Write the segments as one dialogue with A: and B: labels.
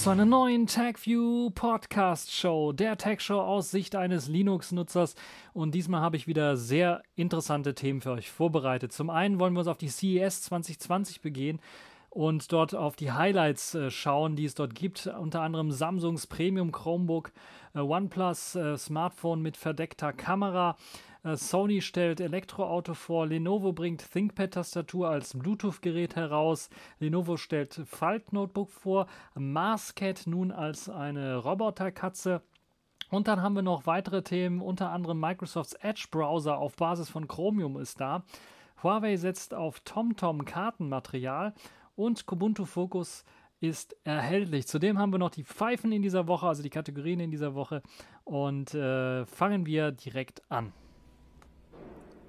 A: zu einer neuen TagView Podcast Show, der Tag Show aus Sicht eines Linux-Nutzers. Und diesmal habe ich wieder sehr interessante Themen für euch vorbereitet. Zum einen wollen wir uns auf die CES 2020 begehen und dort auf die Highlights äh, schauen, die es dort gibt. Unter anderem Samsungs Premium Chromebook, äh, OnePlus äh, Smartphone mit verdeckter Kamera. Äh, Sony stellt Elektroauto vor, Lenovo bringt ThinkPad-Tastatur als Bluetooth-Gerät heraus, Lenovo stellt Falt-Notebook vor, Marscat nun als eine Roboterkatze. Und dann haben wir noch weitere Themen, unter anderem Microsofts Edge-Browser auf Basis von Chromium ist da. Huawei setzt auf TomTom Kartenmaterial und Kubuntu Focus ist erhältlich. Zudem haben wir noch die Pfeifen in dieser Woche, also die Kategorien in dieser Woche. Und äh, fangen wir direkt an.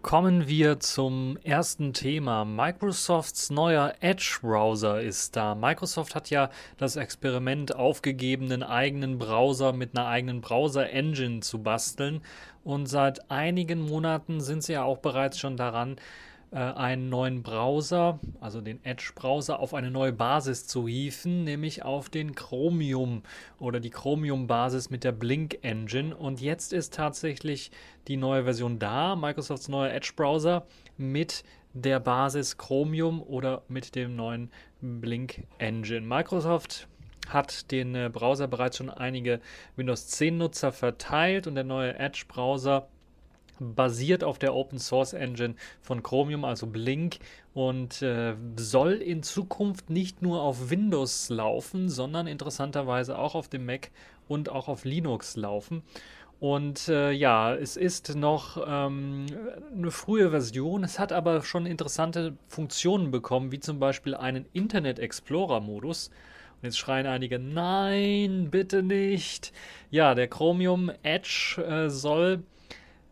A: Kommen wir zum ersten Thema. Microsofts neuer Edge-Browser ist da. Microsoft hat ja das Experiment aufgegeben, einen eigenen Browser mit einer eigenen Browser-Engine zu basteln. Und seit einigen Monaten sind sie ja auch bereits schon daran, einen neuen Browser, also den Edge-Browser, auf eine neue Basis zu hieven, nämlich auf den Chromium oder die Chromium-Basis mit der Blink Engine. Und jetzt ist tatsächlich die neue Version da, Microsofts neuer Edge-Browser mit der Basis Chromium oder mit dem neuen Blink Engine. Microsoft hat den äh, Browser bereits schon einige Windows 10 Nutzer verteilt und der neue Edge Browser basiert auf der Open Source Engine von Chromium, also Blink, und äh, soll in Zukunft nicht nur auf Windows laufen, sondern interessanterweise auch auf dem Mac und auch auf Linux laufen. Und äh, ja, es ist noch ähm, eine frühe Version. Es hat aber schon interessante Funktionen bekommen, wie zum Beispiel einen Internet Explorer-Modus. Und jetzt schreien einige, nein, bitte nicht. Ja, der Chromium Edge äh, soll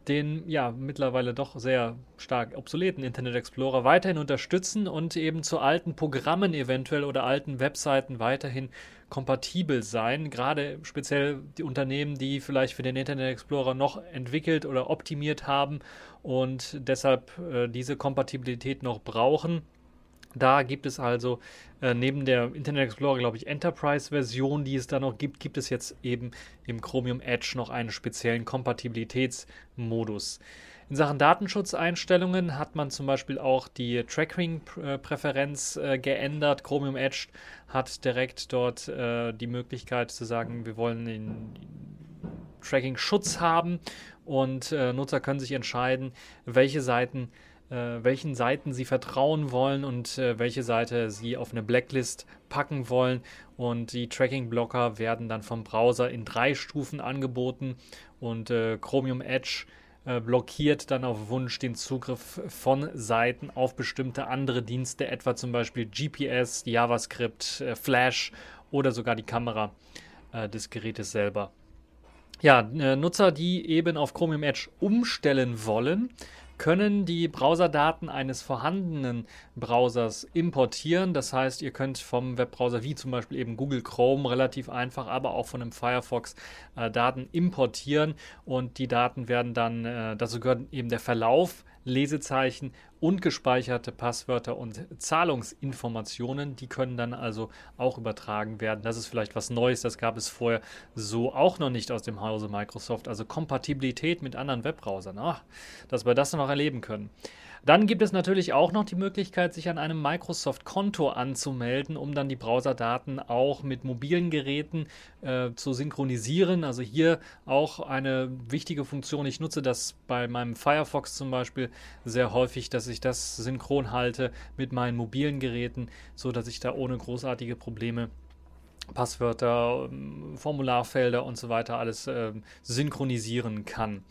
A: den ja mittlerweile doch sehr stark obsoleten Internet Explorer weiterhin unterstützen und eben zu alten Programmen eventuell oder alten Webseiten weiterhin kompatibel sein. Gerade speziell die Unternehmen, die vielleicht für den Internet Explorer noch entwickelt oder optimiert haben und deshalb äh, diese Kompatibilität noch brauchen. Da gibt es also äh, neben der Internet Explorer, glaube ich, Enterprise-Version, die es da noch gibt, gibt es jetzt eben im Chromium Edge noch einen speziellen Kompatibilitätsmodus. In Sachen Datenschutzeinstellungen hat man zum Beispiel auch die Tracking-Präferenz äh, geändert. Chromium Edge hat direkt dort äh, die Möglichkeit zu sagen, wir wollen den Tracking-Schutz haben und äh, Nutzer können sich entscheiden, welche Seiten äh, welchen Seiten sie vertrauen wollen und äh, welche Seite sie auf eine Blacklist packen wollen. Und die Tracking-Blocker werden dann vom Browser in drei Stufen angeboten und äh, Chromium Edge äh, blockiert dann auf Wunsch den Zugriff von Seiten auf bestimmte andere Dienste, etwa zum Beispiel GPS, JavaScript, äh, Flash oder sogar die Kamera äh, des Gerätes selber. Ja, Nutzer, die eben auf Chromium Edge umstellen wollen, können die Browserdaten eines vorhandenen Browsers importieren. Das heißt, ihr könnt vom Webbrowser wie zum Beispiel eben Google Chrome relativ einfach, aber auch von einem Firefox äh, Daten importieren und die Daten werden dann, äh, dazu gehört eben der Verlauf Lesezeichen und gespeicherte Passwörter und Zahlungsinformationen. Die können dann also auch übertragen werden. Das ist vielleicht was Neues, das gab es vorher so auch noch nicht aus dem Hause Microsoft. Also Kompatibilität mit anderen Webbrowsern. Ach, dass wir das noch erleben können. Dann gibt es natürlich auch noch die Möglichkeit, sich an einem Microsoft-Konto anzumelden, um dann die Browserdaten auch mit mobilen Geräten äh, zu synchronisieren. Also hier auch eine wichtige Funktion. Ich nutze das bei meinem Firefox zum Beispiel sehr häufig, dass ich das synchron halte mit meinen mobilen Geräten, so dass ich da ohne großartige Probleme Passwörter, ähm, Formularfelder und so weiter alles äh, synchronisieren kann.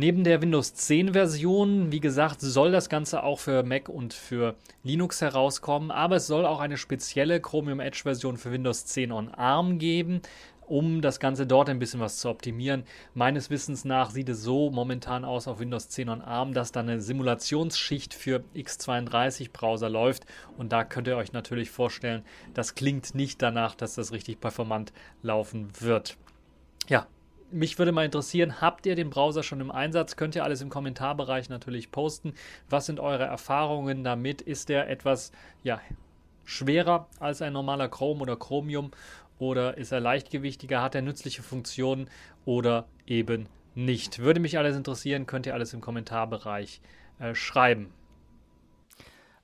A: Neben der Windows 10 Version, wie gesagt, soll das Ganze auch für Mac und für Linux herauskommen, aber es soll auch eine spezielle Chromium Edge Version für Windows 10 on ARM geben, um das Ganze dort ein bisschen was zu optimieren. Meines Wissens nach sieht es so momentan aus auf Windows 10 on ARM, dass da eine Simulationsschicht für x32 Browser läuft und da könnt ihr euch natürlich vorstellen, das klingt nicht danach, dass das richtig performant laufen wird. Ja, mich würde mal interessieren, habt ihr den Browser schon im Einsatz? Könnt ihr alles im Kommentarbereich natürlich posten. Was sind eure Erfahrungen damit? Ist der etwas ja, schwerer als ein normaler Chrome oder Chromium? oder ist er leichtgewichtiger, hat er nützliche Funktionen oder eben nicht. Würde mich alles interessieren, könnt ihr alles im Kommentarbereich äh, schreiben.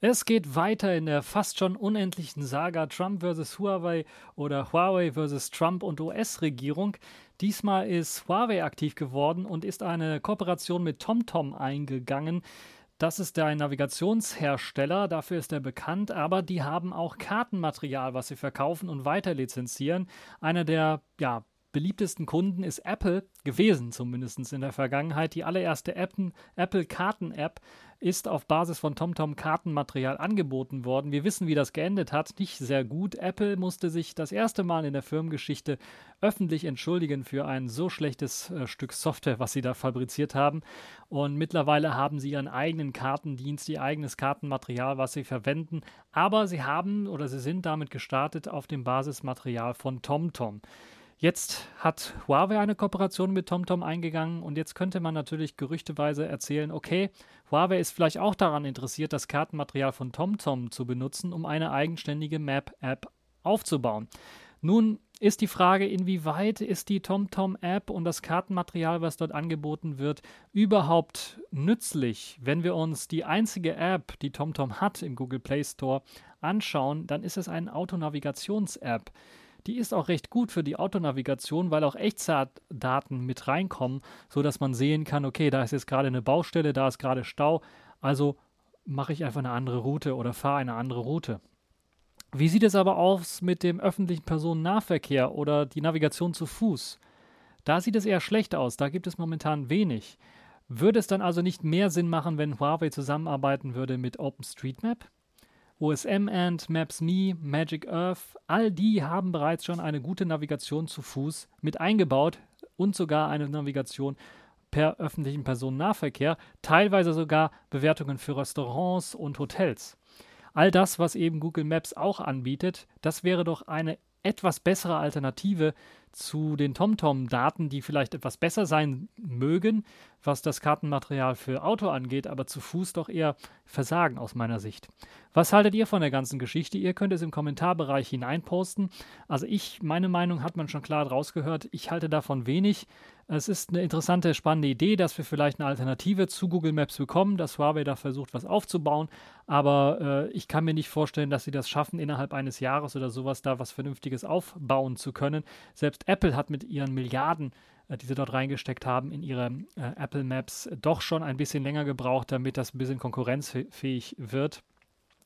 A: Es geht weiter in der fast schon unendlichen Saga Trump vs. Huawei oder Huawei vs. Trump und US-Regierung. Diesmal ist Huawei aktiv geworden und ist eine Kooperation mit TomTom eingegangen. Das ist ein Navigationshersteller, dafür ist er bekannt, aber die haben auch Kartenmaterial, was sie verkaufen und weiter lizenzieren. Einer der ja, beliebtesten Kunden ist Apple gewesen, zumindest in der Vergangenheit. Die allererste Apple-Karten-App ist auf Basis von TomTom Kartenmaterial angeboten worden. Wir wissen, wie das geendet hat. Nicht sehr gut. Apple musste sich das erste Mal in der Firmengeschichte öffentlich entschuldigen für ein so schlechtes äh, Stück Software, was sie da fabriziert haben. Und mittlerweile haben sie ihren eigenen Kartendienst, ihr eigenes Kartenmaterial, was sie verwenden. Aber sie haben oder sie sind damit gestartet auf dem Basismaterial von TomTom. Jetzt hat Huawei eine Kooperation mit TomTom eingegangen und jetzt könnte man natürlich gerüchteweise erzählen, okay, Huawei ist vielleicht auch daran interessiert, das Kartenmaterial von TomTom zu benutzen, um eine eigenständige Map-App aufzubauen. Nun ist die Frage, inwieweit ist die TomTom-App und das Kartenmaterial, was dort angeboten wird, überhaupt nützlich? Wenn wir uns die einzige App, die TomTom hat im Google Play Store, anschauen, dann ist es eine Autonavigations-App. Die ist auch recht gut für die Autonavigation, weil auch Echtzeitdaten mit reinkommen, sodass man sehen kann, okay, da ist jetzt gerade eine Baustelle, da ist gerade Stau, also mache ich einfach eine andere Route oder fahre eine andere Route. Wie sieht es aber aus mit dem öffentlichen Personennahverkehr oder die Navigation zu Fuß? Da sieht es eher schlecht aus, da gibt es momentan wenig. Würde es dann also nicht mehr Sinn machen, wenn Huawei zusammenarbeiten würde mit OpenStreetMap? OSM Ant, Maps.me, Magic Earth, all die haben bereits schon eine gute Navigation zu Fuß mit eingebaut und sogar eine Navigation per öffentlichen Personennahverkehr, teilweise sogar Bewertungen für Restaurants und Hotels. All das, was eben Google Maps auch anbietet, das wäre doch eine etwas bessere Alternative zu den TomTom-Daten, die vielleicht etwas besser sein mögen, was das Kartenmaterial für Auto angeht, aber zu Fuß doch eher versagen aus meiner Sicht. Was haltet ihr von der ganzen Geschichte? Ihr könnt es im Kommentarbereich hineinposten. Also ich, meine Meinung hat man schon klar rausgehört. Ich halte davon wenig. Es ist eine interessante, spannende Idee, dass wir vielleicht eine Alternative zu Google Maps bekommen, dass Huawei da versucht, was aufzubauen. Aber äh, ich kann mir nicht vorstellen, dass sie das schaffen, innerhalb eines Jahres oder sowas da was Vernünftiges aufbauen zu können. Selbst Apple hat mit ihren Milliarden, äh, die sie dort reingesteckt haben, in ihre äh, Apple Maps doch schon ein bisschen länger gebraucht, damit das ein bisschen konkurrenzfähig wird.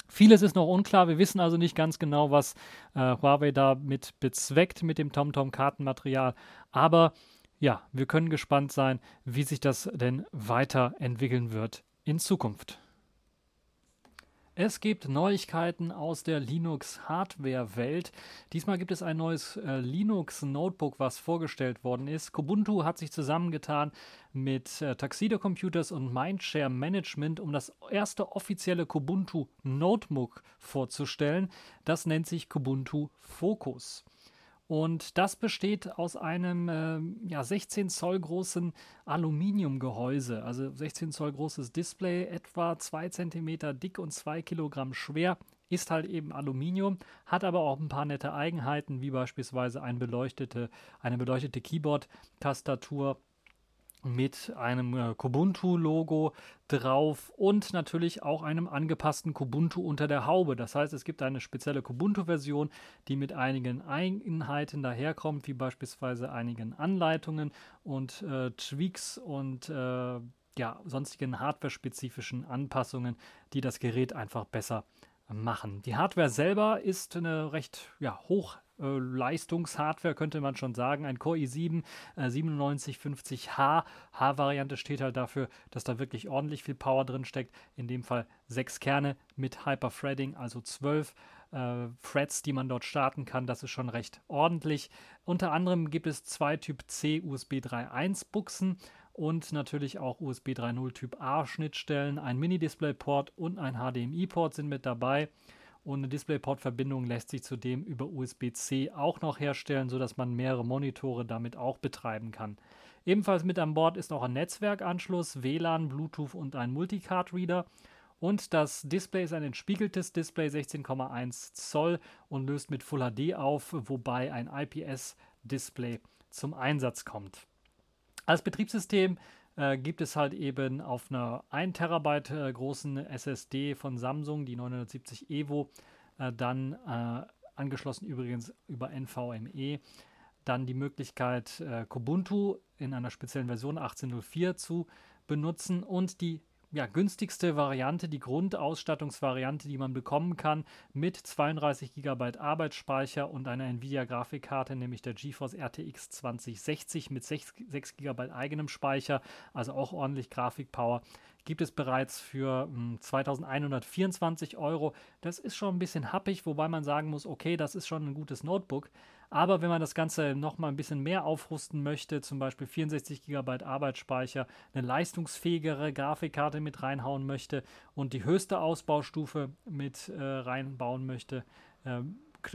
A: Vieles ist noch unklar. Wir wissen also nicht ganz genau, was äh, Huawei damit bezweckt mit dem TomTom-Kartenmaterial. Aber ja, wir können gespannt sein, wie sich das denn weiterentwickeln wird in Zukunft. Es gibt Neuigkeiten aus der Linux-Hardware-Welt. Diesmal gibt es ein neues äh, Linux-Notebook, was vorgestellt worden ist. Kubuntu hat sich zusammengetan mit äh, Tuxedo Computers und Mindshare Management, um das erste offizielle Kubuntu Notebook vorzustellen. Das nennt sich Kubuntu Focus. Und das besteht aus einem äh, ja, 16 Zoll großen Aluminiumgehäuse, also 16 Zoll großes Display, etwa 2 cm dick und 2 Kilogramm schwer, ist halt eben Aluminium, hat aber auch ein paar nette Eigenheiten, wie beispielsweise ein beleuchtete, eine beleuchtete Keyboard-Tastatur mit einem äh, Kubuntu-Logo drauf und natürlich auch einem angepassten Kubuntu unter der Haube. Das heißt, es gibt eine spezielle Kubuntu-Version, die mit einigen Einheiten daherkommt, wie beispielsweise einigen Anleitungen und äh, Tweaks und äh, ja, sonstigen hardware-spezifischen Anpassungen, die das Gerät einfach besser machen. Die Hardware selber ist eine recht ja, hoch äh, Leistungshardware, könnte man schon sagen. Ein Core i7 äh, 9750H. H-Variante steht halt dafür, dass da wirklich ordentlich viel Power drin steckt. In dem Fall sechs Kerne mit Hyper-Threading, also zwölf äh, Threads, die man dort starten kann. Das ist schon recht ordentlich. Unter anderem gibt es zwei Typ C USB 3.1 Buchsen und natürlich auch USB 3.0 Typ A Schnittstellen. Ein Mini-Display-Port und ein HDMI-Port sind mit dabei. Und eine DisplayPort-Verbindung lässt sich zudem über USB-C auch noch herstellen, sodass man mehrere Monitore damit auch betreiben kann. Ebenfalls mit an Bord ist auch ein Netzwerkanschluss, WLAN, Bluetooth und ein Multicard-Reader. Und das Display ist ein entspiegeltes Display 16,1 Zoll und löst mit Full HD auf, wobei ein IPS-Display zum Einsatz kommt. Als Betriebssystem äh, gibt es halt eben auf einer 1 Terabyte äh, großen SSD von Samsung, die 970 Evo, äh, dann äh, angeschlossen übrigens über NVMe, dann die Möglichkeit, Kubuntu in einer speziellen Version 18.04 zu benutzen und die ja, günstigste Variante, die Grundausstattungsvariante, die man bekommen kann, mit 32 GB Arbeitsspeicher und einer Nvidia-Grafikkarte, nämlich der GeForce RTX 2060 mit 6, 6 GB eigenem Speicher, also auch ordentlich Grafikpower, gibt es bereits für hm, 2124 Euro. Das ist schon ein bisschen happig, wobei man sagen muss, okay, das ist schon ein gutes Notebook. Aber wenn man das Ganze nochmal ein bisschen mehr aufrüsten möchte, zum Beispiel 64 GB Arbeitsspeicher, eine leistungsfähigere Grafikkarte mit reinhauen möchte und die höchste Ausbaustufe mit äh, reinbauen möchte, äh,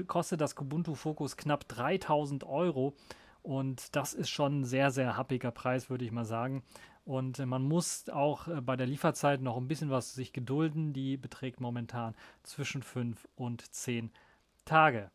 A: kostet das Kubuntu Focus knapp 3000 Euro. Und das ist schon ein sehr, sehr happiger Preis, würde ich mal sagen. Und äh, man muss auch äh, bei der Lieferzeit noch ein bisschen was sich gedulden. Die beträgt momentan zwischen 5 und 10 Tage.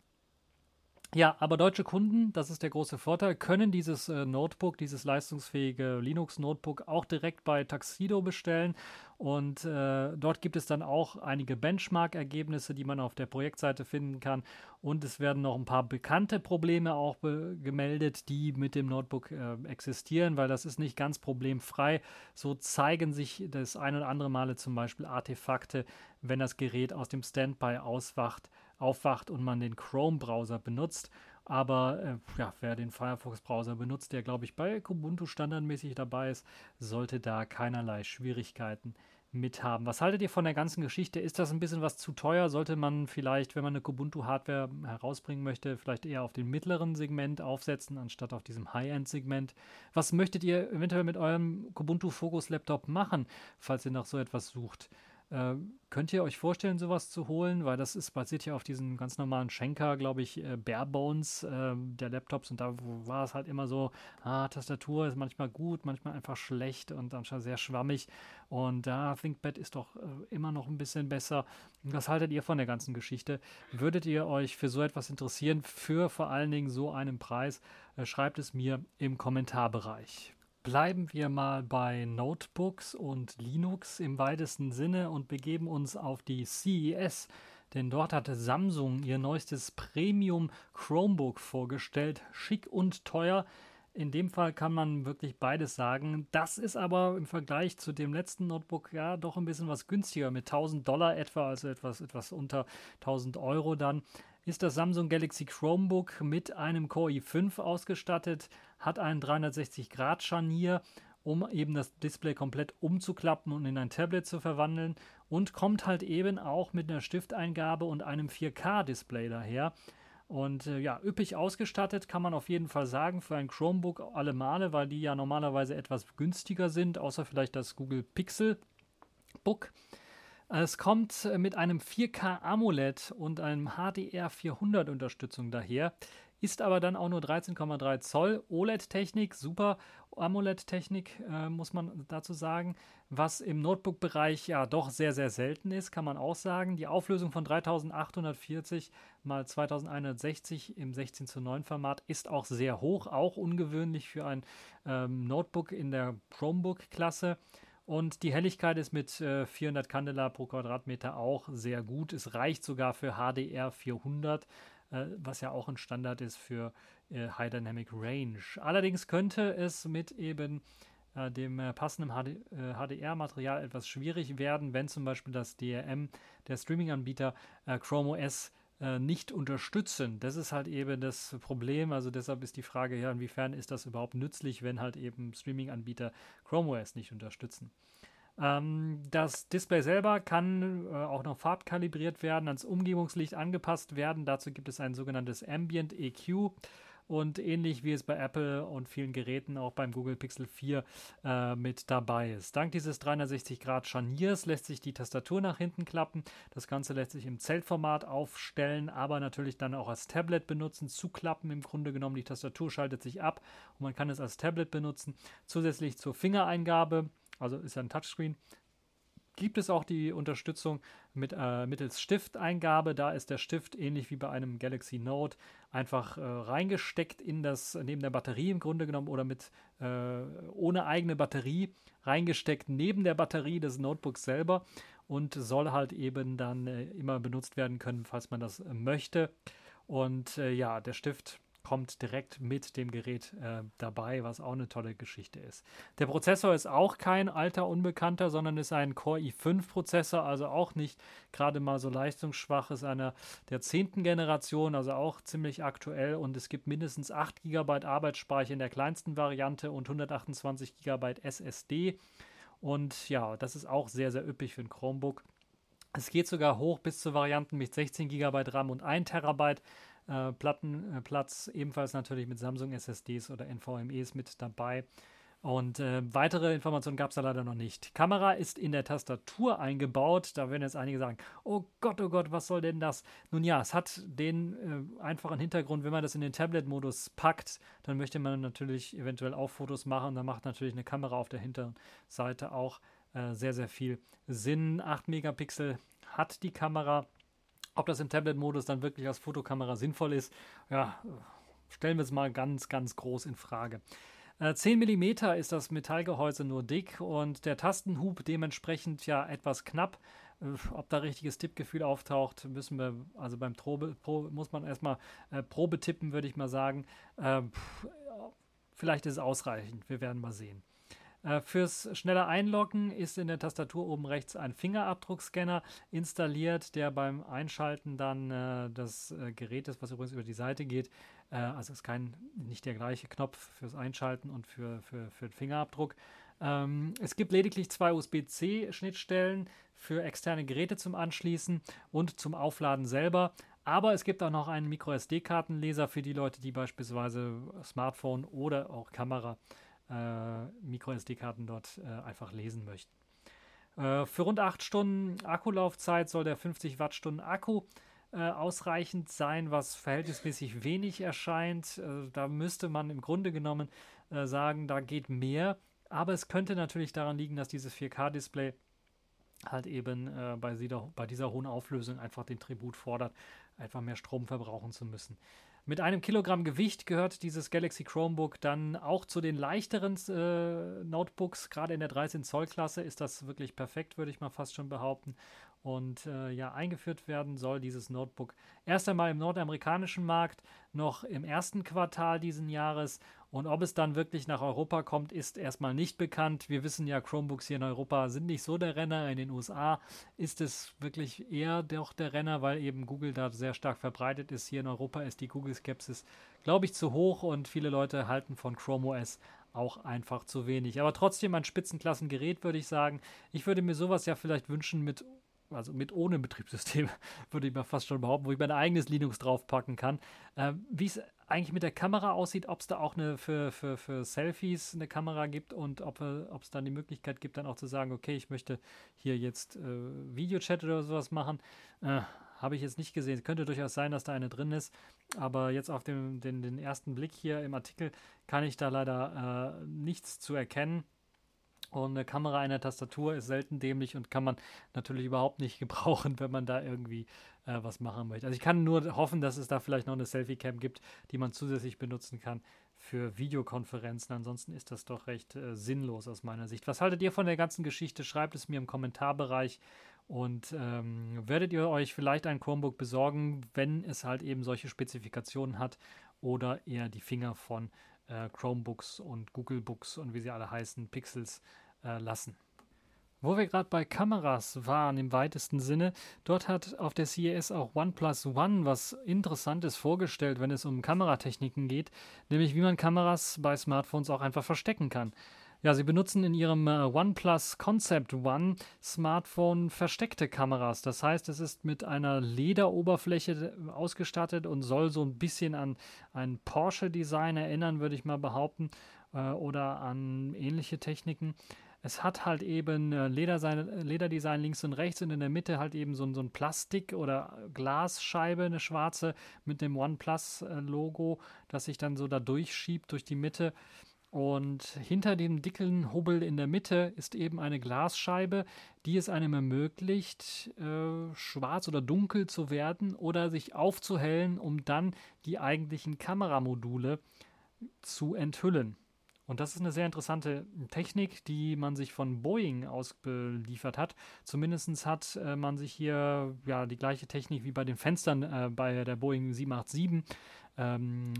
A: Ja, aber deutsche Kunden, das ist der große Vorteil, können dieses äh, Notebook, dieses leistungsfähige Linux-Notebook auch direkt bei Tuxedo bestellen. Und äh, dort gibt es dann auch einige Benchmark-Ergebnisse, die man auf der Projektseite finden kann. Und es werden noch ein paar bekannte Probleme auch gemeldet, die mit dem Notebook äh, existieren, weil das ist nicht ganz problemfrei. So zeigen sich das ein oder andere Male zum Beispiel Artefakte, wenn das Gerät aus dem Standby auswacht aufwacht und man den Chrome-Browser benutzt. Aber äh, ja, wer den Firefox-Browser benutzt, der glaube ich bei Kubuntu standardmäßig dabei ist, sollte da keinerlei Schwierigkeiten mit haben. Was haltet ihr von der ganzen Geschichte? Ist das ein bisschen was zu teuer? Sollte man vielleicht, wenn man eine Kubuntu-Hardware herausbringen möchte, vielleicht eher auf dem mittleren Segment aufsetzen, anstatt auf diesem High-End-Segment? Was möchtet ihr eventuell mit eurem Kubuntu Focus Laptop machen, falls ihr nach so etwas sucht? Äh, könnt ihr euch vorstellen, sowas zu holen? Weil das ist basiert ja auf diesen ganz normalen Schenker, glaube ich, äh, Barebones äh, der Laptops. Und da war es halt immer so, ah, Tastatur ist manchmal gut, manchmal einfach schlecht und dann schon sehr schwammig. Und da ThinkPad ist doch äh, immer noch ein bisschen besser. Was haltet ihr von der ganzen Geschichte? Würdet ihr euch für so etwas interessieren, für vor allen Dingen so einen Preis? Äh, schreibt es mir im Kommentarbereich. Bleiben wir mal bei Notebooks und Linux im weitesten Sinne und begeben uns auf die CES, denn dort hatte Samsung ihr neuestes Premium Chromebook vorgestellt, schick und teuer. In dem Fall kann man wirklich beides sagen. Das ist aber im Vergleich zu dem letzten Notebook ja doch ein bisschen was günstiger mit 1000 Dollar etwa, also etwas, etwas unter 1000 Euro dann ist das Samsung Galaxy Chromebook mit einem Core i5 ausgestattet, hat ein 360-Grad-Scharnier, um eben das Display komplett umzuklappen und in ein Tablet zu verwandeln und kommt halt eben auch mit einer Stifteingabe und einem 4K-Display daher. Und äh, ja, üppig ausgestattet kann man auf jeden Fall sagen für ein Chromebook alle Male, weil die ja normalerweise etwas günstiger sind, außer vielleicht das Google Pixel Book. Es kommt äh, mit einem 4K AMOLED und einem HDR 400 Unterstützung daher, ist aber dann auch nur 13,3 Zoll OLED-Technik, super AMOLED-Technik, äh, muss man dazu sagen, was im Notebook-Bereich ja doch sehr, sehr selten ist, kann man auch sagen. Die Auflösung von 3840 x 2160 im 16 zu 9 Format ist auch sehr hoch, auch ungewöhnlich für ein ähm, Notebook in der Chromebook-Klasse. Und die Helligkeit ist mit äh, 400 Candela pro Quadratmeter auch sehr gut. Es reicht sogar für HDR 400, äh, was ja auch ein Standard ist für äh, High Dynamic Range. Allerdings könnte es mit eben äh, dem äh, passenden HD, HDR-Material äh, etwas schwierig werden, wenn zum Beispiel das DRM, der Streaming-Anbieter Chrome OS, äh, nicht unterstützen. Das ist halt eben das Problem. Also deshalb ist die Frage, ja, inwiefern ist das überhaupt nützlich, wenn halt eben Streaming-Anbieter Chrome OS nicht unterstützen. Ähm, das Display selber kann äh, auch noch farbkalibriert werden, ans Umgebungslicht angepasst werden. Dazu gibt es ein sogenanntes Ambient EQ und ähnlich wie es bei Apple und vielen Geräten auch beim Google Pixel 4 äh, mit dabei ist. Dank dieses 360 Grad Scharniers lässt sich die Tastatur nach hinten klappen. Das Ganze lässt sich im Zeltformat aufstellen, aber natürlich dann auch als Tablet benutzen, zuklappen im Grunde genommen. Die Tastatur schaltet sich ab und man kann es als Tablet benutzen. Zusätzlich zur Fingereingabe, also ist ja ein Touchscreen, gibt es auch die Unterstützung mit, äh, mittels Stifteingabe. Da ist der Stift ähnlich wie bei einem Galaxy Note einfach äh, reingesteckt in das, neben der Batterie im Grunde genommen oder mit äh, ohne eigene Batterie reingesteckt neben der Batterie des Notebooks selber und soll halt eben dann äh, immer benutzt werden können, falls man das möchte. Und äh, ja, der Stift kommt direkt mit dem Gerät äh, dabei, was auch eine tolle Geschichte ist. Der Prozessor ist auch kein alter Unbekannter, sondern ist ein Core i5-Prozessor, also auch nicht gerade mal so leistungsschwach, ist einer der zehnten Generation, also auch ziemlich aktuell und es gibt mindestens 8 GB Arbeitsspeicher in der kleinsten Variante und 128 GB SSD. Und ja, das ist auch sehr, sehr üppig für ein Chromebook. Es geht sogar hoch bis zu Varianten mit 16 GB RAM und 1 Terabyte äh, Plattenplatz, äh, ebenfalls natürlich mit Samsung SSDs oder NVMEs mit dabei. Und äh, weitere Informationen gab es da leider noch nicht. Kamera ist in der Tastatur eingebaut. Da werden jetzt einige sagen, oh Gott, oh Gott, was soll denn das? Nun ja, es hat den äh, einfachen Hintergrund, wenn man das in den Tablet-Modus packt, dann möchte man natürlich eventuell auch Fotos machen. Da macht natürlich eine Kamera auf der hinteren Seite auch äh, sehr, sehr viel Sinn. 8 Megapixel hat die Kamera. Ob das im Tablet-Modus dann wirklich als Fotokamera sinnvoll ist, ja, stellen wir es mal ganz, ganz groß in Frage. 10 äh, mm ist das Metallgehäuse nur dick und der Tastenhub dementsprechend ja etwas knapp. Äh, ob da richtiges Tippgefühl auftaucht, müssen wir, also beim Probe, Pro, muss man erstmal äh, Probe tippen, würde ich mal sagen. Äh, vielleicht ist es ausreichend, wir werden mal sehen. Äh, fürs schnelle Einloggen ist in der Tastatur oben rechts ein Fingerabdruckscanner installiert, der beim Einschalten dann äh, des äh, Gerätes, was übrigens über die Seite geht, äh, also ist kein nicht der gleiche Knopf fürs Einschalten und für, für, für den Fingerabdruck. Ähm, es gibt lediglich zwei USB-C-Schnittstellen für externe Geräte zum Anschließen und zum Aufladen selber. Aber es gibt auch noch einen Micro-SD-Kartenleser für die Leute, die beispielsweise Smartphone oder auch Kamera äh, Micro-SD-Karten dort äh, einfach lesen möchten. Äh, für rund 8 Stunden Akkulaufzeit soll der 50 Wattstunden Akku äh, ausreichend sein, was verhältnismäßig wenig erscheint. Äh, da müsste man im Grunde genommen äh, sagen, da geht mehr. Aber es könnte natürlich daran liegen, dass dieses 4K-Display halt eben äh, bei, dieser, bei, dieser, hohen Auflösung einfach den Tribut fordert, einfach mehr Strom verbrauchen zu müssen. Mit einem Kilogramm Gewicht gehört dieses Galaxy Chromebook dann auch zu den leichteren äh, Notebooks. Gerade in der 13 Zoll Klasse ist das wirklich perfekt, würde ich mal fast schon behaupten. Und äh, ja, eingeführt werden soll dieses Notebook erst einmal im nordamerikanischen Markt noch im ersten Quartal diesen Jahres. Und ob es dann wirklich nach Europa kommt, ist erstmal nicht bekannt. Wir wissen ja, Chromebooks hier in Europa sind nicht so der Renner. In den USA ist es wirklich eher doch der Renner, weil eben Google da sehr stark verbreitet ist. Hier in Europa ist die Google-Skepsis, glaube ich, zu hoch und viele Leute halten von Chrome OS auch einfach zu wenig. Aber trotzdem ein Spitzenklassengerät, würde ich sagen. Ich würde mir sowas ja vielleicht wünschen mit also mit ohne Betriebssystem, würde ich mal fast schon behaupten, wo ich mein eigenes Linux draufpacken kann. Äh, Wie es eigentlich mit der Kamera aussieht, ob es da auch eine für, für, für Selfies eine Kamera gibt und ob es dann die Möglichkeit gibt, dann auch zu sagen, okay, ich möchte hier jetzt äh, Videochat oder sowas machen. Äh, Habe ich jetzt nicht gesehen. Könnte durchaus sein, dass da eine drin ist, aber jetzt auf dem, den, den ersten Blick hier im Artikel kann ich da leider äh, nichts zu erkennen. Und eine Kamera einer Tastatur ist selten dämlich und kann man natürlich überhaupt nicht gebrauchen, wenn man da irgendwie äh, was machen möchte. Also ich kann nur hoffen, dass es da vielleicht noch eine Selfie-Cam gibt, die man zusätzlich benutzen kann für Videokonferenzen. Ansonsten ist das doch recht äh, sinnlos aus meiner Sicht. Was haltet ihr von der ganzen Geschichte? Schreibt es mir im Kommentarbereich und ähm, werdet ihr euch vielleicht ein Chromebook besorgen, wenn es halt eben solche Spezifikationen hat oder eher die Finger von äh, Chromebooks und Google Books und wie sie alle heißen, Pixels äh, lassen. Wo wir gerade bei Kameras waren im weitesten Sinne, dort hat auf der CES auch OnePlus One was Interessantes vorgestellt, wenn es um Kameratechniken geht, nämlich wie man Kameras bei Smartphones auch einfach verstecken kann. Ja, sie benutzen in ihrem äh, OnePlus Concept One Smartphone versteckte Kameras. Das heißt, es ist mit einer Lederoberfläche äh, ausgestattet und soll so ein bisschen an ein Porsche-Design erinnern, würde ich mal behaupten, äh, oder an ähnliche Techniken. Es hat halt eben Lederdesign links und rechts und in der Mitte halt eben so, so ein Plastik- oder Glasscheibe, eine schwarze mit dem OnePlus-Logo, das sich dann so da durchschiebt durch die Mitte. Und hinter dem dicken Hubbel in der Mitte ist eben eine Glasscheibe, die es einem ermöglicht, äh, schwarz oder dunkel zu werden oder sich aufzuhellen, um dann die eigentlichen Kameramodule zu enthüllen. Und das ist eine sehr interessante Technik, die man sich von Boeing ausgeliefert hat. Zumindest hat äh, man sich hier ja die gleiche Technik wie bei den Fenstern äh, bei der Boeing 787 ähm,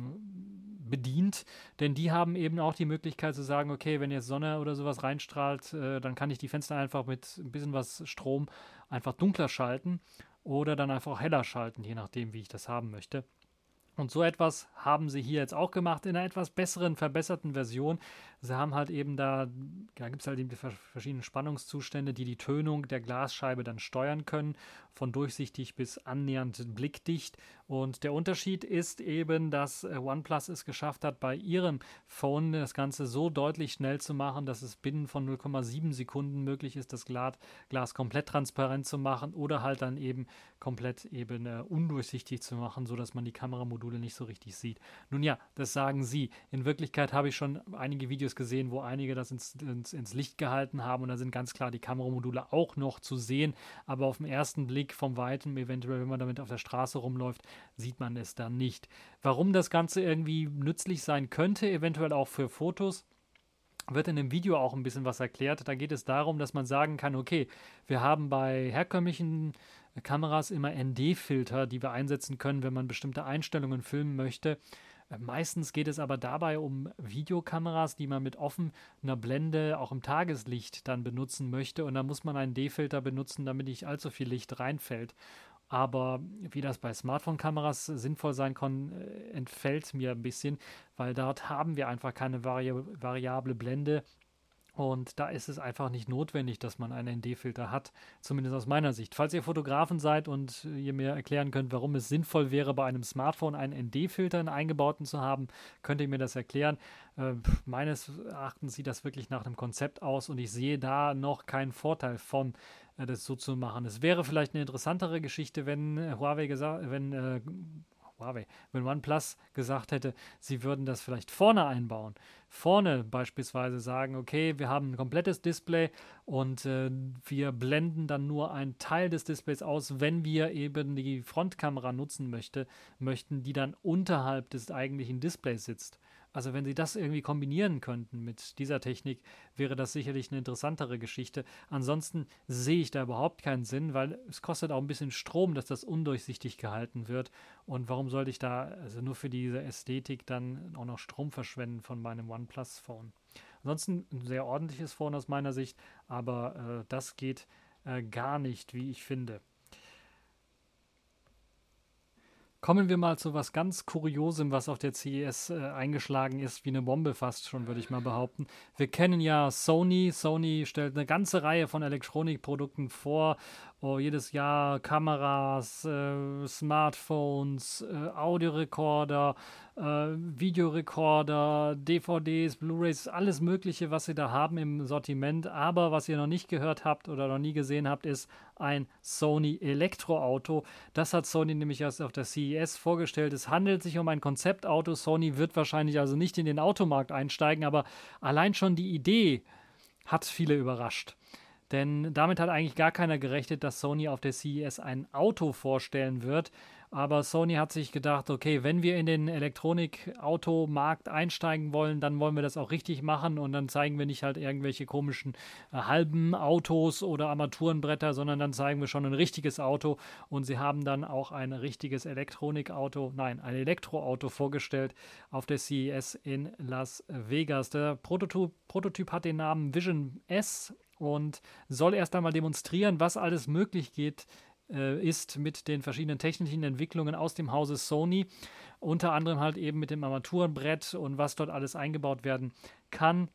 A: bedient, denn die haben eben auch die Möglichkeit zu sagen, okay, wenn jetzt Sonne oder sowas reinstrahlt, äh, dann kann ich die Fenster einfach mit ein bisschen was Strom einfach dunkler schalten oder dann einfach heller schalten, je nachdem, wie ich das haben möchte. Und so etwas haben sie hier jetzt auch gemacht in einer etwas besseren, verbesserten Version. Sie haben halt eben da, da gibt es halt eben die verschiedenen Spannungszustände, die die Tönung der Glasscheibe dann steuern können, von durchsichtig bis annähernd blickdicht. Und der Unterschied ist eben, dass äh, OnePlus es geschafft hat, bei ihrem Phone das Ganze so deutlich schnell zu machen, dass es binnen von 0,7 Sekunden möglich ist, das Glas komplett transparent zu machen oder halt dann eben komplett eben äh, undurchsichtig zu machen, sodass man die Kameramodule nicht so richtig sieht. Nun ja, das sagen sie. In Wirklichkeit habe ich schon einige Videos gesehen, wo einige das ins, ins, ins Licht gehalten haben und da sind ganz klar die Kameramodule auch noch zu sehen, aber auf den ersten Blick vom Weiten, eventuell, wenn man damit auf der Straße rumläuft, sieht man es dann nicht. Warum das Ganze irgendwie nützlich sein könnte, eventuell auch für Fotos, wird in dem Video auch ein bisschen was erklärt. Da geht es darum, dass man sagen kann, okay, wir haben bei herkömmlichen Kameras immer ND-Filter, die wir einsetzen können, wenn man bestimmte Einstellungen filmen möchte. Meistens geht es aber dabei um Videokameras, die man mit offener Blende auch im Tageslicht dann benutzen möchte. Und da muss man einen D-Filter benutzen, damit nicht allzu viel Licht reinfällt. Aber wie das bei Smartphone-Kameras sinnvoll sein kann, äh, entfällt mir ein bisschen, weil dort haben wir einfach keine vari variable Blende. Und da ist es einfach nicht notwendig, dass man einen ND-Filter hat, zumindest aus meiner Sicht. Falls ihr Fotografen seid und ihr mir erklären könnt, warum es sinnvoll wäre, bei einem Smartphone einen ND-Filter eingebauten zu haben, könnt ihr mir das erklären. Äh, meines Erachtens sieht das wirklich nach einem Konzept aus und ich sehe da noch keinen Vorteil von, das so zu machen. Es wäre vielleicht eine interessantere Geschichte, wenn äh, Huawei gesagt, wenn äh, Huawei, wenn OnePlus gesagt hätte, sie würden das vielleicht vorne einbauen. Vorne beispielsweise sagen, okay, wir haben ein komplettes Display und äh, wir blenden dann nur einen Teil des Displays aus, wenn wir eben die Frontkamera nutzen möchte, möchten, die dann unterhalb des eigentlichen Displays sitzt. Also wenn sie das irgendwie kombinieren könnten mit dieser Technik, wäre das sicherlich eine interessantere Geschichte. Ansonsten sehe ich da überhaupt keinen Sinn, weil es kostet auch ein bisschen Strom, dass das undurchsichtig gehalten wird. Und warum sollte ich da also nur für diese Ästhetik dann auch noch Strom verschwenden von meinem OnePlus-Phone? Ansonsten ein sehr ordentliches Phone aus meiner Sicht, aber äh, das geht äh, gar nicht, wie ich finde. Kommen wir mal zu was ganz Kuriosem, was auf der CES äh, eingeschlagen ist, wie eine Bombe fast schon, würde ich mal behaupten. Wir kennen ja Sony. Sony stellt eine ganze Reihe von Elektronikprodukten vor oh, jedes Jahr Kameras, äh, Smartphones, äh, Audiorekorder, äh, Videorekorder, DVDs, Blu-rays, alles Mögliche, was sie da haben im Sortiment. Aber was ihr noch nicht gehört habt oder noch nie gesehen habt, ist ein Sony Elektroauto. Das hat Sony nämlich erst auf der CES vorgestellt. Es handelt sich um ein Konzeptauto. Sony wird wahrscheinlich also nicht in den Automarkt einsteigen, aber allein schon die Idee hat viele überrascht. Denn damit hat eigentlich gar keiner gerechnet, dass Sony auf der CES ein Auto vorstellen wird. Aber Sony hat sich gedacht, okay, wenn wir in den Elektronikautomarkt einsteigen wollen, dann wollen wir das auch richtig machen und dann zeigen wir nicht halt irgendwelche komischen äh, halben Autos oder Armaturenbretter, sondern dann zeigen wir schon ein richtiges Auto und sie haben dann auch ein richtiges Elektronikauto, nein, ein Elektroauto vorgestellt auf der CES in Las Vegas. Der Prototyp, Prototyp hat den Namen Vision S und soll erst einmal demonstrieren, was alles möglich geht, äh, ist mit den verschiedenen technischen Entwicklungen aus dem Hause Sony. Unter anderem halt eben mit dem Armaturenbrett und was dort alles eingebaut werden kann.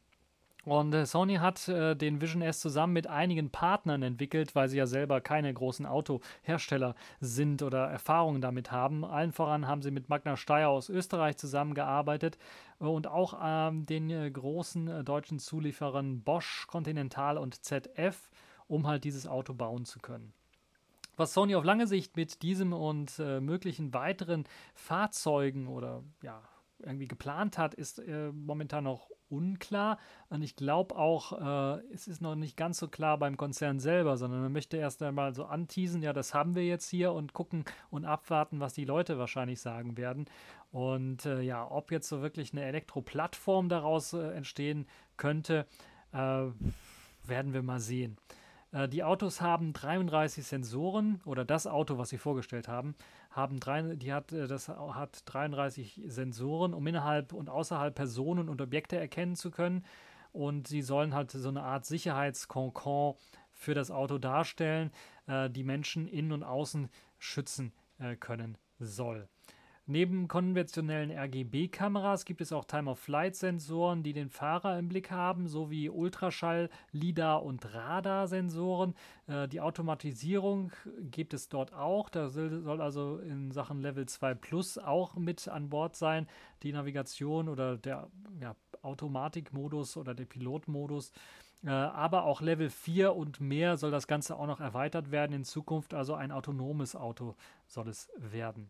A: Und äh, Sony hat äh, den Vision S zusammen mit einigen Partnern entwickelt, weil sie ja selber keine großen Autohersteller sind oder Erfahrungen damit haben. Allen voran haben sie mit Magna Steyr aus Österreich zusammengearbeitet äh, und auch ähm, den äh, großen äh, deutschen Zulieferern Bosch, Continental und ZF, um halt dieses Auto bauen zu können. Was Sony auf lange Sicht mit diesem und äh, möglichen weiteren Fahrzeugen oder ja, irgendwie geplant hat, ist momentan noch unklar. Und ich glaube auch, äh, es ist noch nicht ganz so klar beim Konzern selber, sondern man möchte erst einmal so anteasen, ja, das haben wir jetzt hier und gucken und abwarten, was die Leute wahrscheinlich sagen werden. Und äh, ja, ob jetzt so wirklich eine Elektroplattform daraus äh, entstehen könnte, äh, werden wir mal sehen. Äh, die Autos haben 33 Sensoren oder das Auto, was sie vorgestellt haben, haben drei, die hat, äh, das hat 33 Sensoren, um innerhalb und außerhalb Personen und Objekte erkennen zu können. Und sie sollen halt so eine Art Sicherheitskonkon für das Auto darstellen, äh, die Menschen innen und außen schützen können soll. Neben konventionellen RGB-Kameras gibt es auch Time-of-Flight-Sensoren, die den Fahrer im Blick haben, sowie Ultraschall-, LIDAR- und Radar-Sensoren. Äh, die Automatisierung gibt es dort auch. Da soll also in Sachen Level 2 Plus auch mit an Bord sein. Die Navigation oder der ja, Automatikmodus oder der Pilotmodus. Äh, aber auch Level 4 und mehr soll das Ganze auch noch erweitert werden in Zukunft. Also ein autonomes Auto soll es werden.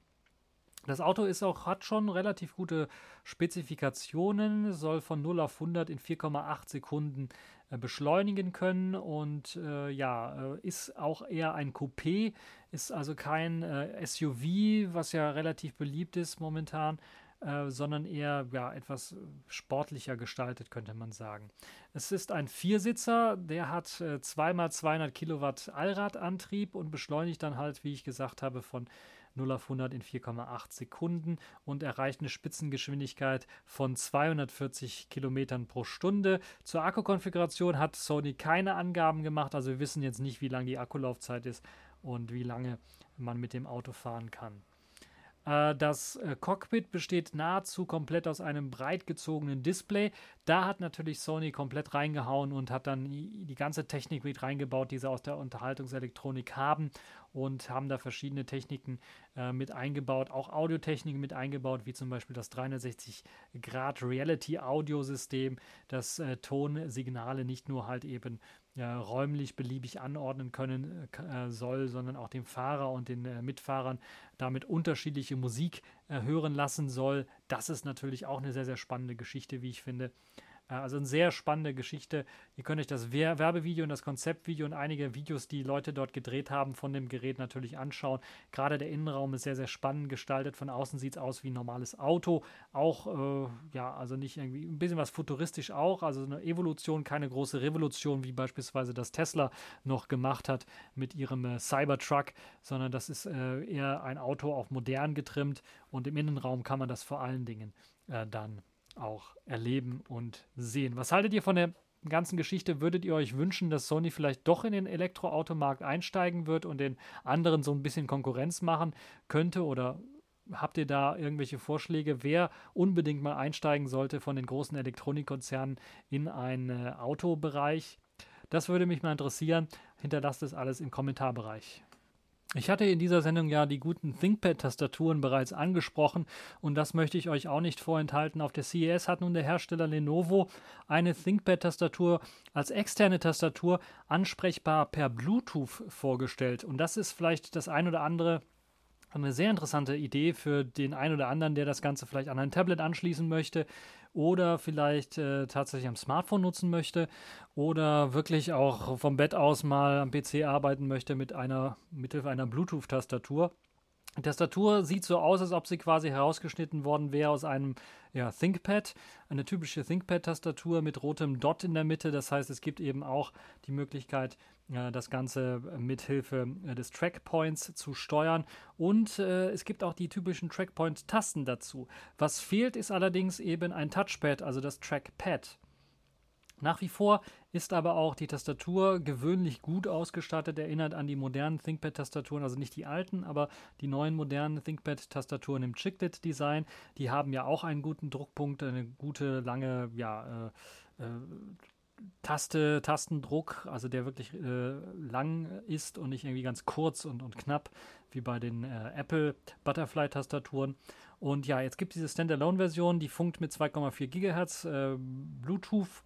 A: Das Auto ist auch, hat schon relativ gute Spezifikationen, soll von 0 auf 100 in 4,8 Sekunden äh, beschleunigen können und äh, ja, äh, ist auch eher ein Coupé, ist also kein äh, SUV, was ja relativ beliebt ist momentan, äh, sondern eher ja, etwas sportlicher gestaltet, könnte man sagen. Es ist ein Viersitzer, der hat äh, zweimal 200 Kilowatt Allradantrieb und beschleunigt dann halt, wie ich gesagt habe, von 0 auf 100 in 4,8 Sekunden und erreicht eine Spitzengeschwindigkeit von 240 Kilometern pro Stunde. Zur Akkukonfiguration hat Sony keine Angaben gemacht, also wir wissen jetzt nicht, wie lang die Akkulaufzeit ist und wie lange man mit dem Auto fahren kann. Äh, das äh, Cockpit besteht nahezu komplett aus einem breit gezogenen Display. Da hat natürlich Sony komplett reingehauen und hat dann die ganze Technik mit reingebaut, die sie aus der Unterhaltungselektronik haben und haben da verschiedene Techniken äh, mit eingebaut, auch Audiotechniken mit eingebaut, wie zum Beispiel das 360 Grad Reality Audiosystem, das äh, Tonsignale nicht nur halt eben ja, räumlich beliebig anordnen können äh, soll, sondern auch dem Fahrer und den äh, Mitfahrern damit unterschiedliche Musik äh, hören lassen soll. Das ist natürlich auch eine sehr, sehr spannende Geschichte, wie ich finde. Äh, also eine sehr spannende Geschichte. Ihr könnt euch das Werbevideo und das Konzeptvideo und einige Videos, die Leute dort gedreht haben, von dem Gerät natürlich anschauen. Gerade der Innenraum ist sehr, sehr spannend gestaltet. Von außen sieht es aus wie ein normales Auto. Auch, äh, ja, also nicht irgendwie, ein bisschen was futuristisch auch. Also eine Evolution, keine große Revolution, wie beispielsweise das Tesla noch gemacht hat mit ihrem äh, Cybertruck, sondern das ist äh, eher ein Auto auf modern getrimmt und im Innenraum kann man das vor allen Dingen äh, dann auch erleben und sehen. Was haltet ihr von der ganzen Geschichte? Würdet ihr euch wünschen, dass Sony vielleicht doch in den Elektroautomarkt einsteigen wird und den anderen so ein bisschen Konkurrenz machen könnte? Oder habt ihr da irgendwelche Vorschläge, wer unbedingt mal einsteigen sollte von den großen Elektronikkonzernen in einen äh, Autobereich? Das würde mich mal interessieren. Hinterlasst es alles im Kommentarbereich. Ich hatte in dieser Sendung ja die guten ThinkPad-Tastaturen bereits angesprochen und das möchte ich euch auch nicht vorenthalten. Auf der CES hat nun der Hersteller Lenovo eine ThinkPad-Tastatur als externe Tastatur ansprechbar per Bluetooth vorgestellt. Und das ist vielleicht das ein oder andere eine sehr interessante Idee für den einen oder anderen, der das Ganze vielleicht an ein Tablet anschließen möchte oder vielleicht äh, tatsächlich am Smartphone nutzen möchte oder wirklich auch vom Bett aus mal am PC arbeiten möchte mit einer mithilfe einer Bluetooth-Tastatur. Die Tastatur sieht so aus, als ob sie quasi herausgeschnitten worden wäre aus einem ja, ThinkPad, eine typische ThinkPad-Tastatur mit rotem Dot in der Mitte. Das heißt, es gibt eben auch die Möglichkeit, äh, das Ganze mithilfe äh, des Trackpoints zu steuern. Und äh, es gibt auch die typischen Trackpoint-Tasten dazu. Was fehlt, ist allerdings eben ein Touchpad, also das Trackpad. Nach wie vor ist aber auch die Tastatur gewöhnlich gut ausgestattet, erinnert an die modernen ThinkPad-Tastaturen, also nicht die alten, aber die neuen modernen ThinkPad-Tastaturen im Chiclet-Design. Die haben ja auch einen guten Druckpunkt, eine gute, lange, ja, äh, äh, Taste, Tastendruck, also der wirklich äh, lang ist und nicht irgendwie ganz kurz und, und knapp, wie bei den äh, Apple Butterfly-Tastaturen. Und ja, jetzt gibt es diese Standalone-Version, die funkt mit 2,4 GHz äh, Bluetooth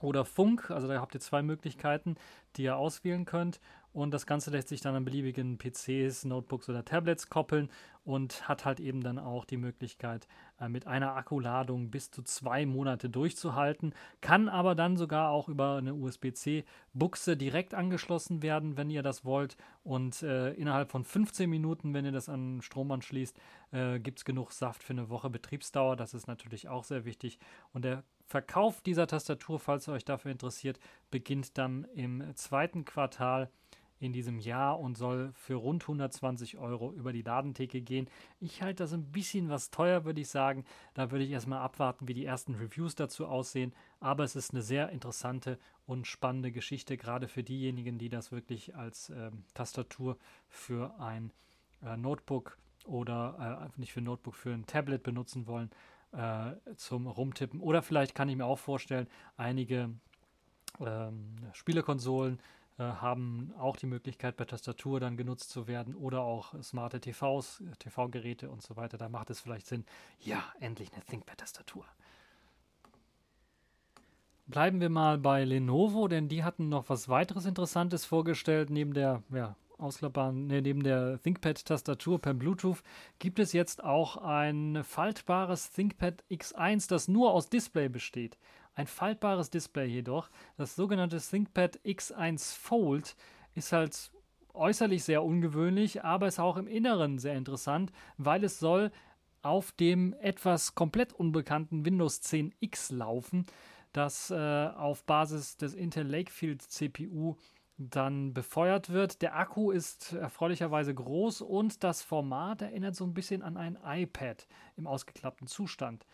A: oder Funk. Also da habt ihr zwei Möglichkeiten, die ihr auswählen könnt. Und das Ganze lässt sich dann an beliebigen PCs, Notebooks oder Tablets koppeln und hat halt eben dann auch die Möglichkeit, äh, mit einer Akkuladung bis zu zwei Monate durchzuhalten, kann aber dann sogar auch über eine USB-C-Buchse direkt angeschlossen werden, wenn ihr das wollt. Und äh, innerhalb von 15 Minuten, wenn ihr das an Strom anschließt, äh, gibt es genug Saft für eine Woche Betriebsdauer, das ist natürlich auch sehr wichtig. Und der Verkauf dieser Tastatur, falls ihr euch dafür interessiert, beginnt dann im zweiten Quartal in diesem Jahr und soll für rund 120 Euro über die Ladentheke gehen. Ich halte das ein bisschen was teuer, würde ich sagen. Da würde ich erstmal abwarten, wie die ersten Reviews dazu aussehen. Aber es ist eine sehr interessante und spannende Geschichte, gerade für diejenigen, die das wirklich als ähm, Tastatur für ein äh, Notebook oder äh, nicht für ein Notebook, für ein Tablet benutzen wollen äh, zum Rumtippen. Oder vielleicht kann ich mir auch vorstellen, einige ähm, Spielekonsolen haben auch die Möglichkeit, per Tastatur dann genutzt zu werden oder auch smarte TVs, TV-Geräte und so weiter. Da macht es vielleicht Sinn, ja, endlich eine ThinkPad-Tastatur. Bleiben wir mal bei Lenovo, denn die hatten noch was weiteres Interessantes vorgestellt. Neben der ja, ausklappbaren, ne, neben der ThinkPad-Tastatur per Bluetooth gibt es jetzt auch ein faltbares ThinkPad X1, das nur aus Display besteht. Ein faltbares Display jedoch, das sogenannte ThinkPad X1 Fold, ist halt äußerlich sehr ungewöhnlich, aber ist auch im Inneren sehr interessant, weil es soll auf dem etwas komplett unbekannten Windows 10 X laufen, das äh, auf Basis des Intel Lakefield CPU dann befeuert wird. Der Akku ist erfreulicherweise groß und das Format erinnert so ein bisschen an ein iPad im ausgeklappten Zustand.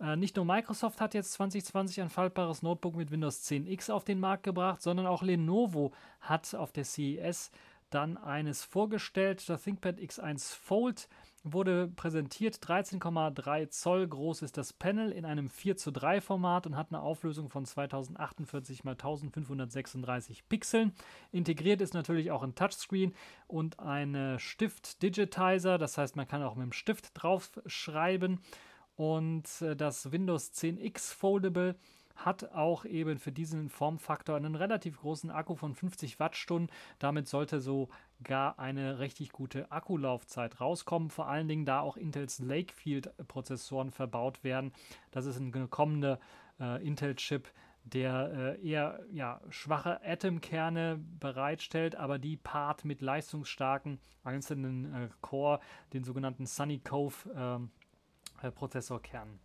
A: Äh, nicht nur Microsoft hat jetzt 2020 ein faltbares Notebook mit Windows 10X auf den Markt gebracht, sondern auch Lenovo hat auf der CES dann eines vorgestellt. Das ThinkPad X1 Fold wurde präsentiert. 13,3 Zoll groß ist das Panel in einem 4 zu 3 Format und hat eine Auflösung von 2048 x 1536 Pixeln. Integriert ist natürlich auch ein Touchscreen und ein Stift-Digitizer. Das heißt, man kann auch mit dem Stift draufschreiben. Und äh, das Windows 10X Foldable hat auch eben für diesen Formfaktor einen relativ großen Akku von 50 Wattstunden. Damit sollte sogar eine richtig gute Akkulaufzeit rauskommen. Vor allen Dingen, da auch Intels Lakefield-Prozessoren verbaut werden. Das ist ein kommender äh, Intel-Chip, der äh, eher ja, schwache Atomkerne bereitstellt, aber die paart mit leistungsstarken einzelnen äh, Core, den sogenannten Sunny Cove äh, Prozessorkernen.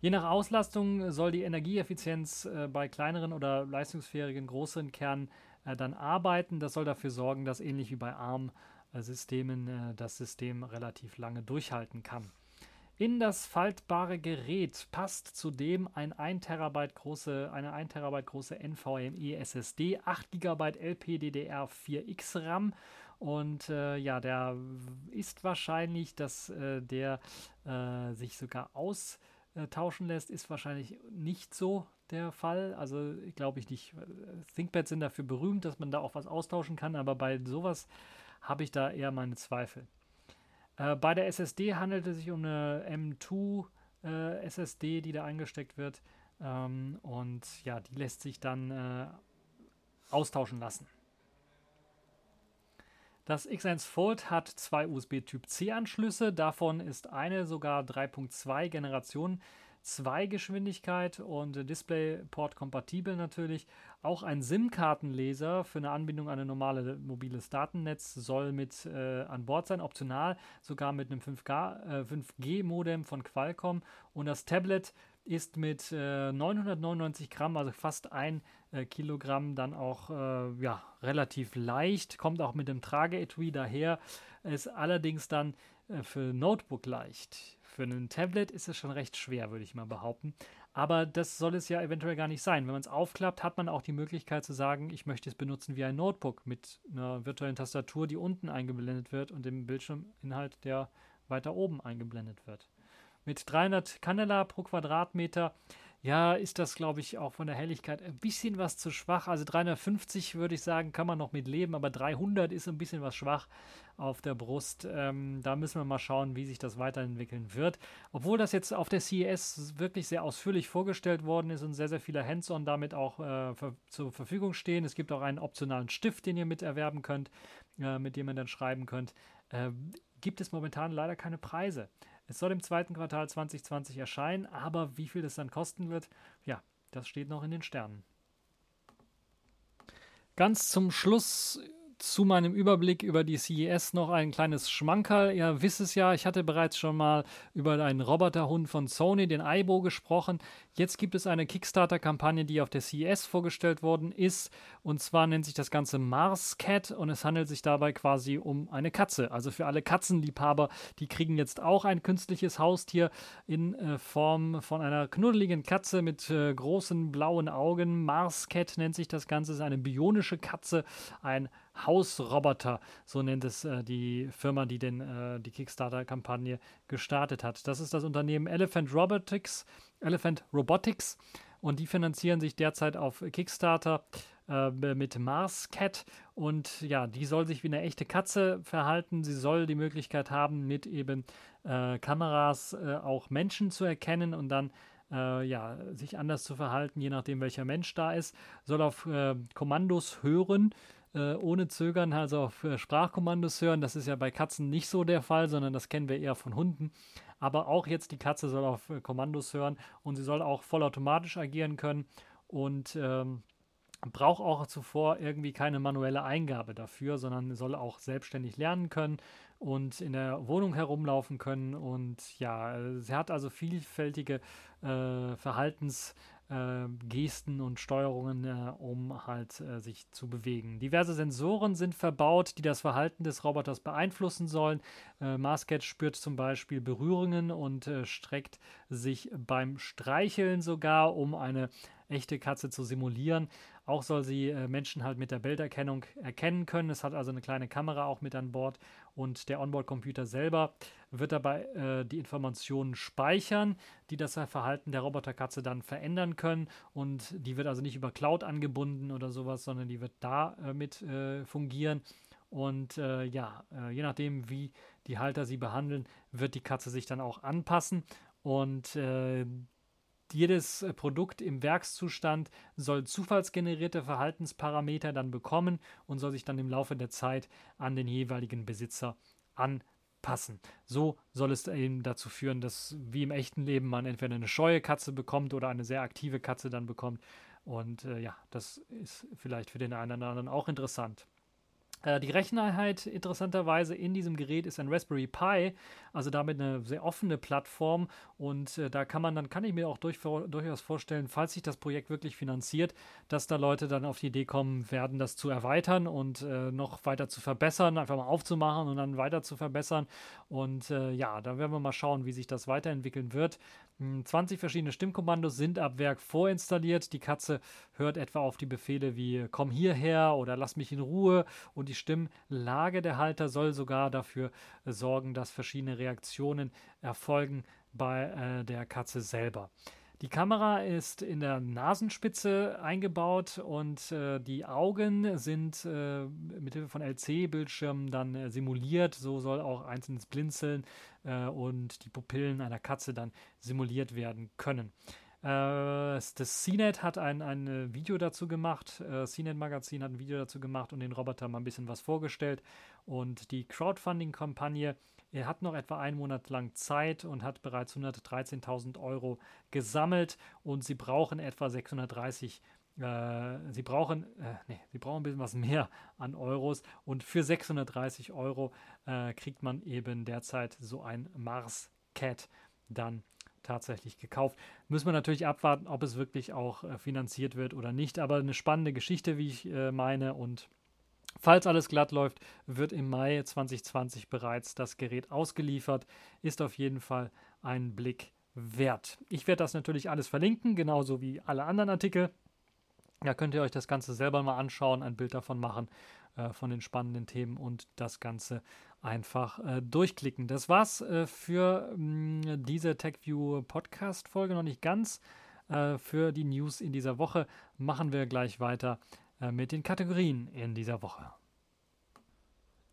A: Je nach Auslastung soll die Energieeffizienz äh, bei kleineren oder leistungsfähigen größeren Kernen äh, dann arbeiten. Das soll dafür sorgen, dass ähnlich wie bei ARM-Systemen äh, das System relativ lange durchhalten kann. In das faltbare Gerät passt zudem ein 1 Terabyte große, eine 1 Terabyte große NVMe SSD, 8 GB LPDDR4X RAM und äh, ja, der ist wahrscheinlich, dass äh, der äh, sich sogar austauschen lässt, ist wahrscheinlich nicht so der Fall. Also glaube ich nicht. ThinkPads sind dafür berühmt, dass man da auch was austauschen kann, aber bei sowas habe ich da eher meine Zweifel. Äh, bei der SSD handelt es sich um eine M2 äh, SSD, die da eingesteckt wird. Ähm, und ja, die lässt sich dann austauschen lassen. Das X1 Fold hat zwei USB Typ C Anschlüsse, davon ist eine sogar 3.2 Generation 2 Geschwindigkeit und DisplayPort kompatibel natürlich. Auch ein SIM-Kartenleser für eine Anbindung an ein normales mobiles Datennetz soll mit äh, an Bord sein, optional sogar mit einem 5G-Modem äh, 5G von Qualcomm. Und das Tablet ist mit äh, 999 Gramm, also fast ein äh, Kilogramm, dann auch äh, ja, relativ leicht, kommt auch mit dem Trageetui daher, ist allerdings dann äh, für Notebook leicht. Für ein Tablet ist es schon recht schwer, würde ich mal behaupten. Aber das soll es ja eventuell gar nicht sein. Wenn man es aufklappt, hat man auch die Möglichkeit zu sagen, ich möchte es benutzen wie ein Notebook mit einer virtuellen Tastatur, die unten eingeblendet wird und dem Bildschirminhalt, der weiter oben eingeblendet wird mit 300 Candela pro Quadratmeter. Ja, ist das, glaube ich, auch von der Helligkeit ein bisschen was zu schwach. Also 350 würde ich sagen, kann man noch mit leben, aber 300 ist ein bisschen was schwach auf der Brust. Ähm, da müssen wir mal schauen, wie sich das weiterentwickeln wird. Obwohl das jetzt auf der CES wirklich sehr ausführlich vorgestellt worden ist und sehr, sehr viele Hands-on damit auch äh, für, zur Verfügung stehen. Es gibt auch einen optionalen Stift, den ihr miterwerben könnt, äh, mit dem ihr dann schreiben könnt. Äh, gibt es momentan leider keine Preise. Es soll im zweiten Quartal 2020 erscheinen, aber wie viel das dann kosten wird, ja, das steht noch in den Sternen. Ganz zum Schluss zu meinem Überblick über die CES noch ein kleines Schmankerl. Ihr wisst es ja, ich hatte bereits schon mal über einen Roboterhund von Sony, den Aibo, gesprochen. Jetzt gibt es eine Kickstarter-Kampagne, die auf der CES vorgestellt worden ist. Und zwar nennt sich das Ganze Mars Cat und es handelt sich dabei quasi um eine Katze. Also für alle Katzenliebhaber, die kriegen jetzt auch ein künstliches Haustier in äh, Form von einer knuddeligen Katze mit äh, großen blauen Augen. Mars Cat nennt sich das Ganze, ist eine bionische Katze, ein Hausroboter, so nennt es äh, die Firma, die den, äh, die Kickstarter-Kampagne gestartet hat. Das ist das Unternehmen Elephant Robotics, Elephant Robotics und die finanzieren sich derzeit auf Kickstarter äh, mit Mars Cat und ja, die soll sich wie eine echte Katze verhalten. Sie soll die Möglichkeit haben, mit eben äh, Kameras äh, auch Menschen zu erkennen und dann äh, ja, sich anders zu verhalten, je nachdem welcher Mensch da ist, soll auf äh, Kommandos hören äh, ohne Zögern also auf äh, Sprachkommandos hören. Das ist ja bei Katzen nicht so der Fall, sondern das kennen wir eher von Hunden. Aber auch jetzt die Katze soll auf äh, Kommandos hören und sie soll auch vollautomatisch agieren können und ähm, braucht auch zuvor irgendwie keine manuelle Eingabe dafür, sondern soll auch selbstständig lernen können und in der Wohnung herumlaufen können. Und ja, sie hat also vielfältige äh, Verhaltens- äh, Gesten und Steuerungen, äh, um halt äh, sich zu bewegen. Diverse Sensoren sind verbaut, die das Verhalten des Roboters beeinflussen sollen. Äh, Marscat spürt zum Beispiel Berührungen und äh, streckt sich beim Streicheln sogar, um eine echte Katze zu simulieren. Auch soll sie äh, Menschen halt mit der Bilderkennung erkennen können. Es hat also eine kleine Kamera auch mit an Bord und der Onboard-Computer selber wird dabei äh, die Informationen speichern, die das Verhalten der Roboterkatze dann verändern können und die wird also nicht über Cloud angebunden oder sowas, sondern die wird da äh, mit äh, fungieren. Und äh, ja, äh, je nachdem, wie die Halter sie behandeln, wird die Katze sich dann auch anpassen. Und äh, jedes äh, Produkt im Werkszustand soll zufallsgenerierte Verhaltensparameter dann bekommen und soll sich dann im Laufe der Zeit an den jeweiligen Besitzer anpassen. So soll es eben dazu führen, dass wie im echten Leben man entweder eine scheue Katze bekommt oder eine sehr aktive Katze dann bekommt. Und äh, ja, das ist vielleicht für den einen oder anderen auch interessant. Äh, die Recheneinheit interessanterweise in diesem Gerät ist ein Raspberry Pi, also damit eine sehr offene Plattform und äh, da kann man dann, kann ich mir auch durch, durchaus vorstellen, falls sich das Projekt wirklich finanziert, dass da Leute dann auf die Idee kommen werden, das zu erweitern und äh, noch weiter zu verbessern, einfach mal aufzumachen und dann weiter zu verbessern und äh, ja, da werden wir mal schauen, wie sich das weiterentwickeln wird. 20 hm, verschiedene Stimmkommandos sind ab Werk vorinstalliert. Die Katze hört etwa auf die Befehle wie komm hierher oder lass mich in Ruhe und die Stimmlage der Halter soll sogar dafür sorgen, dass verschiedene Reaktionen erfolgen bei äh, der Katze selber. Die Kamera ist in der Nasenspitze eingebaut und äh, die Augen sind äh, mithilfe von LC-Bildschirmen dann äh, simuliert. So soll auch einzelnes Blinzeln äh, und die Pupillen einer Katze dann simuliert werden können. Äh, das CNET hat ein, ein Video dazu gemacht. Äh, CNET Magazin hat ein Video dazu gemacht und den Roboter mal ein bisschen was vorgestellt. Und die Crowdfunding-Kampagne er hat noch etwa einen Monat lang Zeit und hat bereits 113.000 Euro gesammelt und sie brauchen etwa 630 äh, Sie brauchen, äh, nee, sie brauchen ein bisschen was mehr an Euros und für 630 Euro äh, kriegt man eben derzeit so ein Mars Cat dann tatsächlich gekauft. Müssen wir natürlich abwarten, ob es wirklich auch äh, finanziert wird oder nicht, aber eine spannende Geschichte, wie ich äh, meine und Falls alles glatt läuft, wird im Mai 2020 bereits das Gerät ausgeliefert. Ist auf jeden Fall ein Blick wert. Ich werde das natürlich alles verlinken, genauso wie alle anderen Artikel. Da könnt ihr euch das Ganze selber mal anschauen, ein Bild davon machen, äh, von den spannenden Themen und das Ganze einfach äh, durchklicken. Das war's äh, für mh, diese TechView Podcast-Folge. Noch nicht ganz äh, für die News in dieser Woche. Machen wir gleich weiter mit den Kategorien in dieser Woche.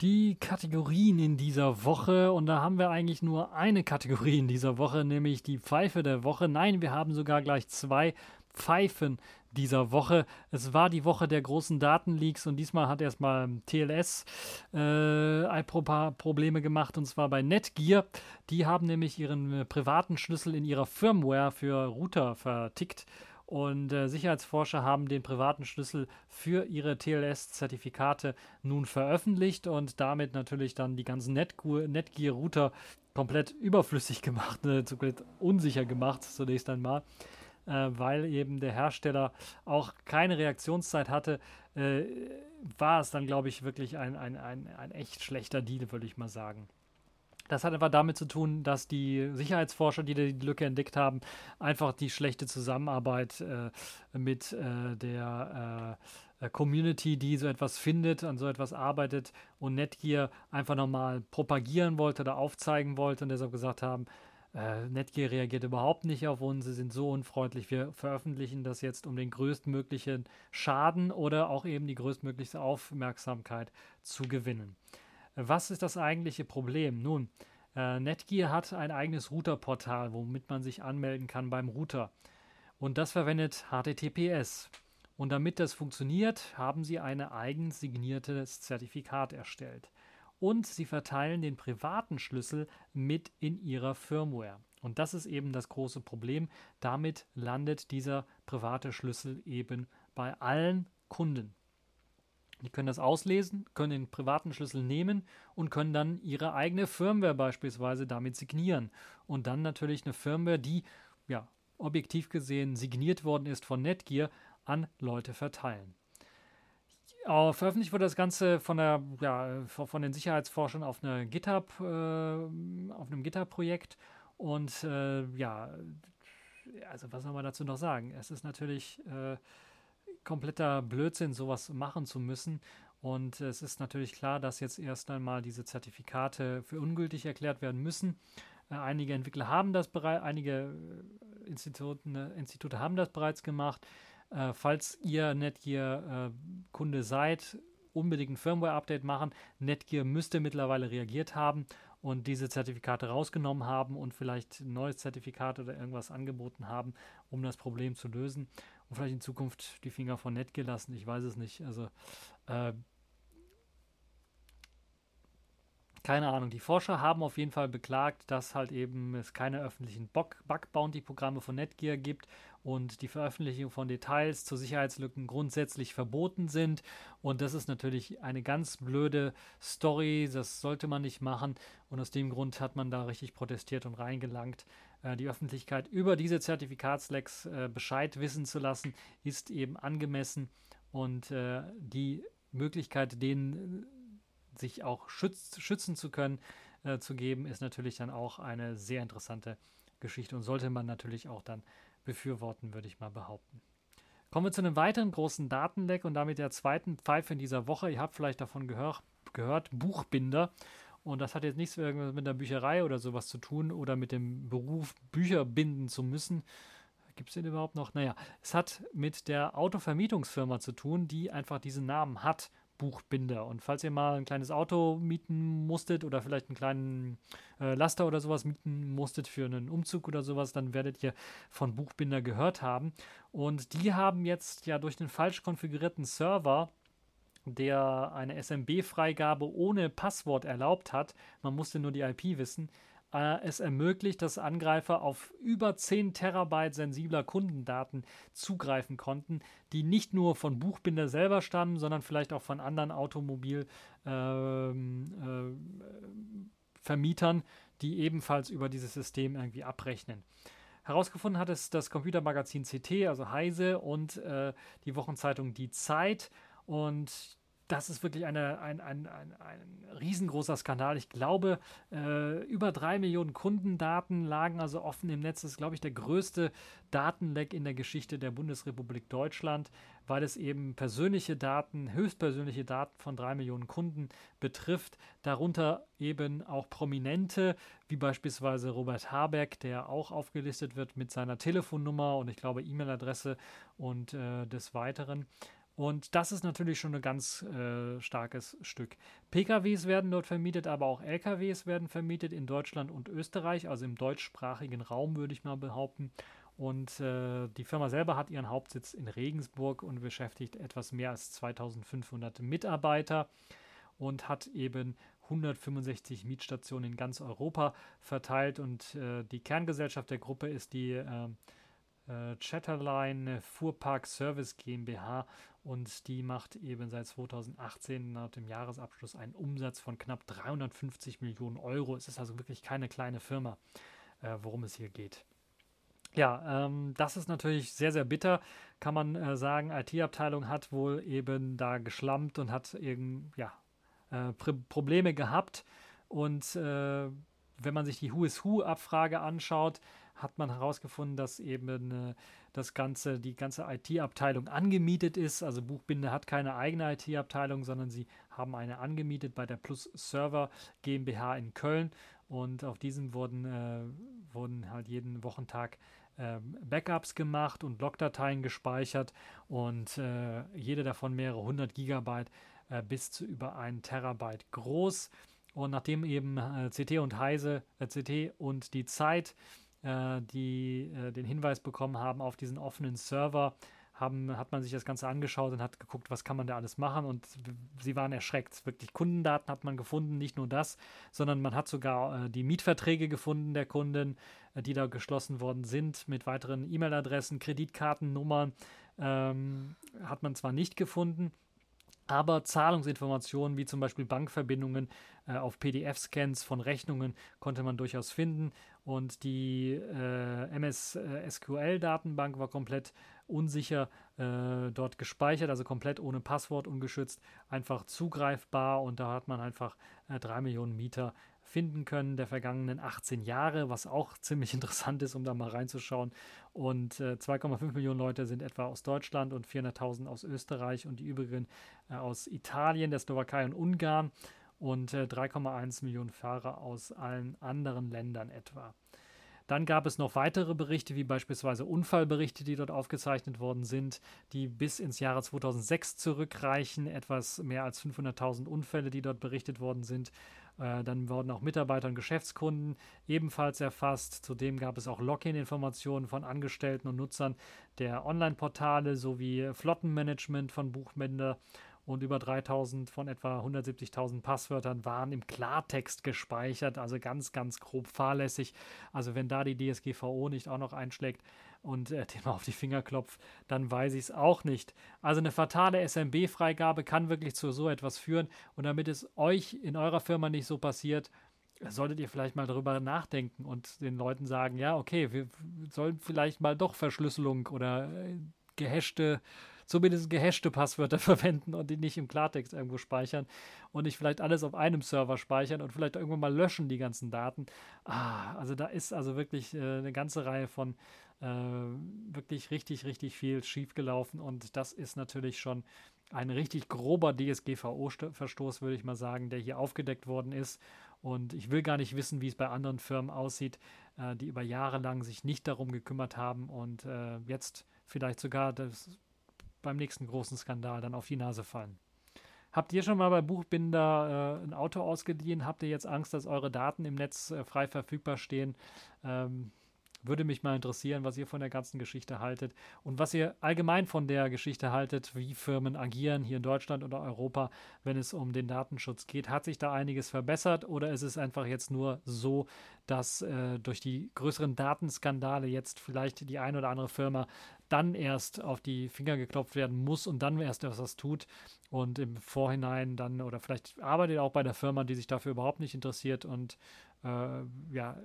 A: Die Kategorien in dieser Woche und da haben wir eigentlich nur eine Kategorie in dieser Woche, nämlich die Pfeife der Woche. Nein, wir haben sogar gleich zwei Pfeifen dieser Woche. Es war die Woche der großen Datenleaks und diesmal hat erstmal TLS äh, Probleme gemacht und zwar bei Netgear. Die haben nämlich ihren äh, privaten Schlüssel in ihrer Firmware für Router vertickt. Und äh, Sicherheitsforscher haben den privaten Schlüssel für ihre TLS-Zertifikate nun veröffentlicht und damit natürlich dann die ganzen Netgear-Router komplett überflüssig gemacht, äh, komplett unsicher gemacht, zunächst einmal äh, weil eben der Hersteller auch keine Reaktionszeit hatte, äh, war es dann, glaube ich, wirklich ein, ein, ein, ein echt schlechter Deal, würde ich mal sagen. Das hat einfach damit zu tun, dass die Sicherheitsforscher, die die Lücke entdeckt haben, einfach die schlechte Zusammenarbeit äh, mit äh, der äh, Community, die so etwas findet, an so etwas arbeitet und Netgear einfach nochmal propagieren wollte oder aufzeigen wollte und deshalb gesagt haben, äh, Netgear reagiert überhaupt nicht auf uns, sie sind so unfreundlich. Wir veröffentlichen das jetzt, um den größtmöglichen Schaden oder auch eben die größtmögliche Aufmerksamkeit zu gewinnen. Was ist das eigentliche Problem? Nun, äh, Netgear hat ein eigenes Routerportal, womit man sich anmelden kann beim Router. Und das verwendet HTTPS. Und damit das funktioniert, haben sie ein eigens signiertes Zertifikat erstellt und sie verteilen den privaten Schlüssel mit in ihrer Firmware. Und das ist eben das große Problem. Damit landet dieser private Schlüssel eben bei allen Kunden. Die können das auslesen, können den privaten Schlüssel nehmen und können dann ihre eigene Firmware beispielsweise damit signieren. Und dann natürlich eine Firmware, die ja objektiv gesehen signiert worden ist von Netgear, an Leute verteilen. Uh, veröffentlicht wurde das Ganze von der, ja, von den Sicherheitsforschern auf einer GitHub, äh, auf einem GitHub-Projekt. Und äh, ja, also was soll man dazu noch sagen? Es ist natürlich äh, kompletter Blödsinn, sowas machen zu müssen. Und es ist natürlich klar, dass jetzt erst einmal diese Zertifikate für ungültig erklärt werden müssen. Äh, einige Entwickler haben das bereits, einige Institute, Institute haben das bereits gemacht. Äh, falls ihr Netgear-Kunde äh, seid, unbedingt ein Firmware-Update machen. Netgear müsste mittlerweile reagiert haben und diese Zertifikate rausgenommen haben und vielleicht ein neues Zertifikat oder irgendwas angeboten haben, um das Problem zu lösen. Und vielleicht in Zukunft die Finger von Netgear lassen. Ich weiß es nicht. Also äh, keine Ahnung. Die Forscher haben auf jeden Fall beklagt, dass halt eben es keine öffentlichen Bug-Bounty-Programme von Netgear gibt und die Veröffentlichung von Details zu Sicherheitslücken grundsätzlich verboten sind. Und das ist natürlich eine ganz blöde Story. Das sollte man nicht machen. Und aus dem Grund hat man da richtig protestiert und reingelangt. Äh, die Öffentlichkeit über diese Zertifikatslecks äh, Bescheid wissen zu lassen, ist eben angemessen. Und äh, die Möglichkeit, denen sich auch schütz, schützen zu können, zu geben, ist natürlich dann auch eine sehr interessante Geschichte und sollte man natürlich auch dann befürworten, würde ich mal behaupten. Kommen wir zu einem weiteren großen Datenleck und damit der zweiten Pfeife in dieser Woche. Ihr habt vielleicht davon gehör, gehört, Buchbinder. Und das hat jetzt nichts mit der Bücherei oder sowas zu tun oder mit dem Beruf, Bücher binden zu müssen. Gibt es den überhaupt noch? Naja, es hat mit der Autovermietungsfirma zu tun, die einfach diesen Namen hat. Buchbinder. Und falls ihr mal ein kleines Auto mieten musstet oder vielleicht einen kleinen äh, Laster oder sowas mieten musstet für einen Umzug oder sowas, dann werdet ihr von Buchbinder gehört haben. Und die haben jetzt ja durch den falsch konfigurierten Server der eine SMB-Freigabe ohne Passwort erlaubt hat, man musste nur die IP wissen, äh, es ermöglicht, dass Angreifer auf über 10 Terabyte sensibler Kundendaten zugreifen konnten, die nicht nur von Buchbinder selber stammen, sondern vielleicht auch von anderen Automobilvermietern, äh, äh, die ebenfalls über dieses System irgendwie abrechnen. Herausgefunden hat es das Computermagazin CT, also Heise und äh, die Wochenzeitung Die Zeit. Und das ist wirklich eine, ein, ein, ein, ein riesengroßer Skandal. Ich glaube, äh, über drei Millionen Kundendaten lagen also offen im Netz. Das ist, glaube ich, der größte Datenleck in der Geschichte der Bundesrepublik Deutschland, weil es eben persönliche Daten, höchstpersönliche Daten von drei Millionen Kunden betrifft. Darunter eben auch Prominente, wie beispielsweise Robert Habeck, der auch aufgelistet wird mit seiner Telefonnummer und ich glaube E-Mail-Adresse und äh, des Weiteren. Und das ist natürlich schon ein ganz äh, starkes Stück. PKWs werden dort vermietet, aber auch LKWs werden vermietet in Deutschland und Österreich, also im deutschsprachigen Raum würde ich mal behaupten. Und äh, die Firma selber hat ihren Hauptsitz in Regensburg und beschäftigt etwas mehr als 2500 Mitarbeiter und hat eben 165 Mietstationen in ganz Europa verteilt. Und äh, die Kerngesellschaft der Gruppe ist die äh, Chatterline Fuhrpark Service GmbH und die macht eben seit 2018 nach dem Jahresabschluss einen Umsatz von knapp 350 Millionen Euro. Es ist also wirklich keine kleine Firma, äh, worum es hier geht. Ja, ähm, das ist natürlich sehr, sehr bitter, kann man äh, sagen. IT-Abteilung hat wohl eben da geschlampt und hat eben, ja, äh, Probleme gehabt. Und äh, wenn man sich die Who is Who-Abfrage anschaut, hat man herausgefunden, dass eben äh, das ganze, die ganze IT-Abteilung angemietet ist. Also Buchbinder hat keine eigene IT-Abteilung, sondern sie haben eine angemietet bei der Plus Server GmbH in Köln. Und auf diesem wurden, äh, wurden halt jeden Wochentag äh, Backups gemacht und Logdateien gespeichert und äh, jede davon mehrere hundert Gigabyte äh, bis zu über einen Terabyte groß. Und nachdem eben CT und Heise, CT und die Zeit äh, die äh, den Hinweis bekommen haben auf diesen offenen Server, haben, hat man sich das Ganze angeschaut und hat geguckt, was kann man da alles machen und sie waren erschreckt. Wirklich Kundendaten hat man gefunden, nicht nur das, sondern man hat sogar äh, die Mietverträge gefunden der Kunden, äh, die da geschlossen worden sind mit weiteren E-Mail-Adressen, Kreditkartennummern, ähm, hat man zwar nicht gefunden, aber Zahlungsinformationen wie zum Beispiel Bankverbindungen äh, auf PDF-Scans von Rechnungen konnte man durchaus finden und die äh, MS SQL-Datenbank war komplett unsicher äh, dort gespeichert, also komplett ohne Passwort ungeschützt, einfach zugreifbar und da hat man einfach äh, drei Millionen Mieter finden können der vergangenen 18 Jahre, was auch ziemlich interessant ist, um da mal reinzuschauen. Und äh, 2,5 Millionen Leute sind etwa aus Deutschland und 400.000 aus Österreich und die übrigen äh, aus Italien, der Slowakei und Ungarn und äh, 3,1 Millionen Fahrer aus allen anderen Ländern etwa. Dann gab es noch weitere Berichte, wie beispielsweise Unfallberichte, die dort aufgezeichnet worden sind, die bis ins Jahre 2006 zurückreichen. Etwas mehr als 500.000 Unfälle, die dort berichtet worden sind. Äh, dann wurden auch Mitarbeiter und Geschäftskunden ebenfalls erfasst. Zudem gab es auch Login-Informationen von Angestellten und Nutzern der Online-Portale sowie Flottenmanagement von Buchbinder und über 3000 von etwa 170.000 Passwörtern waren im Klartext gespeichert, also ganz, ganz grob fahrlässig. Also wenn da die DSGVO nicht auch noch einschlägt und äh, dem auf die Finger klopft, dann weiß ich es auch nicht. Also eine fatale SMB-Freigabe kann wirklich zu so etwas führen und damit es euch in eurer Firma nicht so passiert, solltet ihr vielleicht mal darüber nachdenken und den Leuten sagen, ja, okay, wir sollen vielleicht mal doch Verschlüsselung oder äh, gehashte zumindest gehashte Passwörter verwenden und die nicht im Klartext irgendwo speichern und nicht vielleicht alles auf einem Server speichern und vielleicht irgendwann mal löschen die ganzen Daten. Ah, also da ist also wirklich äh, eine ganze Reihe von äh, wirklich richtig, richtig viel schiefgelaufen und das ist natürlich schon ein richtig grober DSGVO-Verstoß, würde ich mal sagen, der hier aufgedeckt worden ist. Und ich will gar nicht wissen, wie es bei anderen Firmen aussieht, äh, die über Jahre lang sich nicht darum gekümmert haben und äh, jetzt vielleicht sogar das beim nächsten großen Skandal dann auf die Nase fallen. Habt ihr schon mal bei Buchbinder äh, ein Auto ausgeliehen? Habt ihr jetzt Angst, dass eure Daten im Netz äh, frei verfügbar stehen? Ähm, würde mich mal interessieren, was ihr von der ganzen Geschichte haltet und was ihr allgemein von der Geschichte haltet, wie Firmen agieren hier in Deutschland oder Europa, wenn es um den Datenschutz geht. Hat sich da einiges verbessert oder ist es einfach jetzt nur so, dass äh, durch die größeren Datenskandale jetzt vielleicht die eine oder andere Firma dann erst auf die Finger geklopft werden muss und dann erst etwas tut und im Vorhinein dann oder vielleicht arbeitet auch bei der Firma, die sich dafür überhaupt nicht interessiert und äh, ja,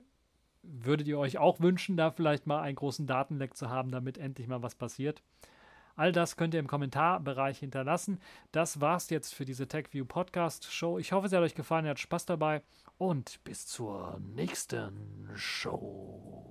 A: würdet ihr euch auch wünschen, da vielleicht mal einen großen Datenleck zu haben, damit endlich mal was passiert? All das könnt ihr im Kommentarbereich hinterlassen. Das war's jetzt für diese TechView Podcast Show. Ich hoffe, es hat euch gefallen, ihr habt Spaß dabei und bis zur nächsten Show.